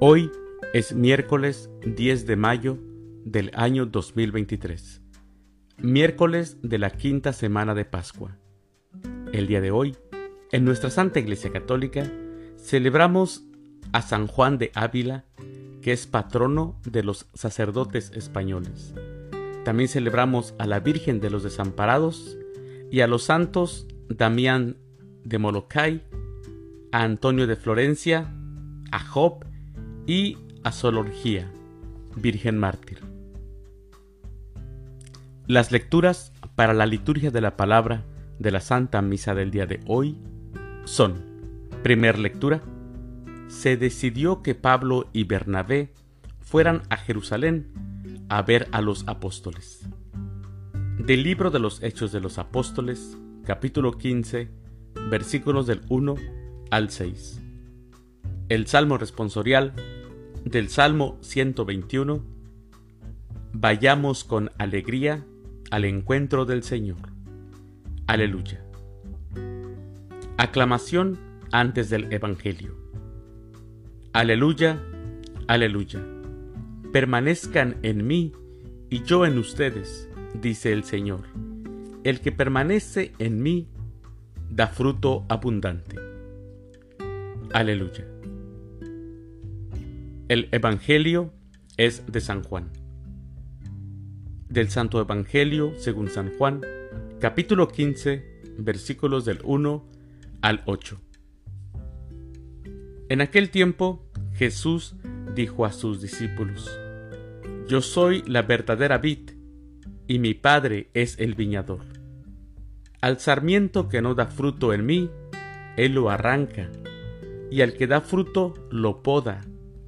Hoy es miércoles 10 de mayo del año 2023, miércoles de la quinta semana de Pascua. El día de hoy, en nuestra Santa Iglesia Católica, celebramos a San Juan de Ávila, que es patrono de los sacerdotes españoles. También celebramos a la Virgen de los Desamparados y a los santos Damián de Molokai, a Antonio de Florencia, a Job y a Virgen Mártir. Las lecturas para la liturgia de la palabra de la Santa Misa del día de hoy son, primer lectura, se decidió que Pablo y Bernabé fueran a Jerusalén a ver a los apóstoles. Del libro de los Hechos de los Apóstoles, capítulo 15, versículos del 1 al 6. El Salmo responsorial del Salmo 121. Vayamos con alegría al encuentro del Señor. Aleluya. Aclamación antes del Evangelio. Aleluya, aleluya. Permanezcan en mí y yo en ustedes, dice el Señor. El que permanece en mí da fruto abundante. Aleluya. El Evangelio es de San Juan. Del Santo Evangelio según San Juan, capítulo 15, versículos del 1 al 8. En aquel tiempo Jesús dijo a sus discípulos, Yo soy la verdadera vid, y mi Padre es el viñador. Al sarmiento que no da fruto en mí, Él lo arranca, y al que da fruto lo poda,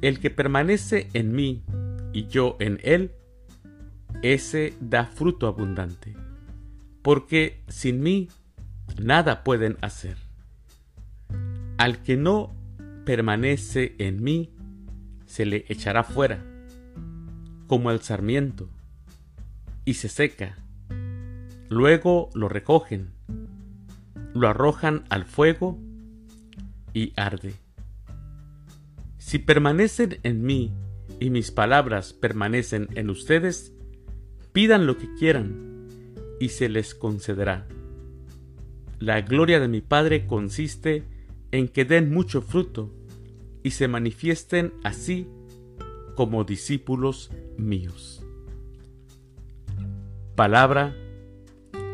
El que permanece en mí y yo en él, ese da fruto abundante, porque sin mí nada pueden hacer. Al que no permanece en mí, se le echará fuera, como el sarmiento, y se seca Luego lo recogen, lo arrojan al fuego y arde. Si permanecen en mí y mis palabras permanecen en ustedes, pidan lo que quieran y se les concederá. La gloria de mi Padre consiste en que den mucho fruto y se manifiesten así como discípulos míos. Palabra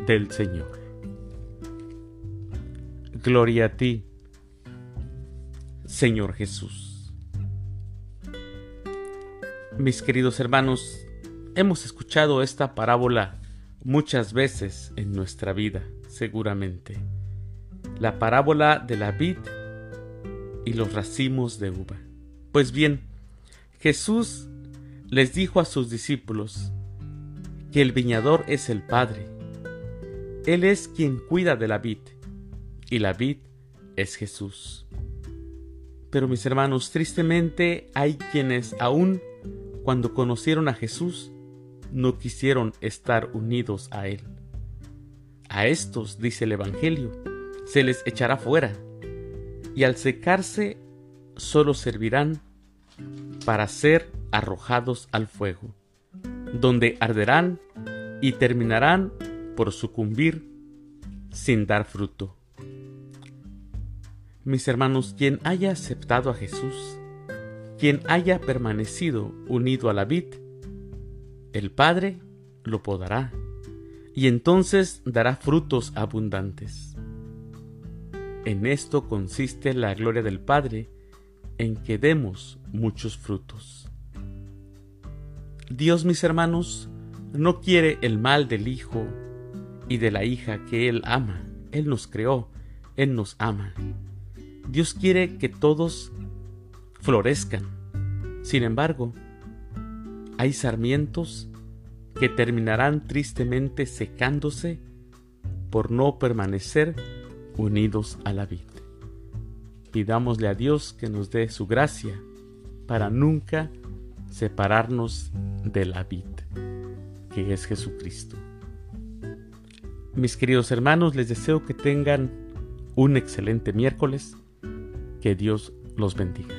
del Señor. Gloria a ti, Señor Jesús. Mis queridos hermanos, hemos escuchado esta parábola muchas veces en nuestra vida, seguramente. La parábola de la vid y los racimos de uva. Pues bien, Jesús les dijo a sus discípulos que el viñador es el Padre él es quien cuida de la vid, y la vid es Jesús. Pero mis hermanos, tristemente hay quienes aún cuando conocieron a Jesús, no quisieron estar unidos a Él. A estos, dice el Evangelio, se les echará fuera, y al secarse solo servirán para ser arrojados al fuego, donde arderán y terminarán por sucumbir sin dar fruto. Mis hermanos, quien haya aceptado a Jesús, quien haya permanecido unido a la vid, el Padre lo podará y entonces dará frutos abundantes. En esto consiste la gloria del Padre, en que demos muchos frutos. Dios, mis hermanos, no quiere el mal del Hijo y de la hija que Él ama. Él nos creó, Él nos ama. Dios quiere que todos florezcan. Sin embargo, hay sarmientos que terminarán tristemente secándose por no permanecer unidos a la vid. Pidámosle a Dios que nos dé su gracia para nunca separarnos de la vid, que es Jesucristo. Mis queridos hermanos, les deseo que tengan un excelente miércoles. Que Dios los bendiga.